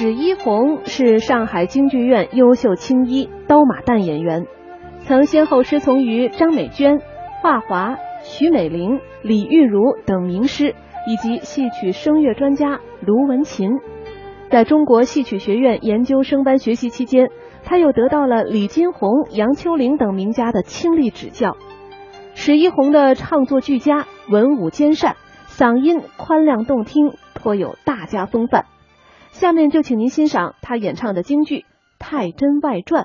史一红是上海京剧院优秀青衣刀马旦演员，曾先后师从于张美娟、华华、徐美玲、李玉茹等名师，以及戏曲声乐专家卢文琴。在中国戏曲学院研究生班学习期间，他又得到了李金红、杨秋玲等名家的倾力指教。史一红的唱作俱佳，文武兼善，嗓音宽亮动听，颇有大家风范。下面就请您欣赏他演唱的京剧《太真外传》。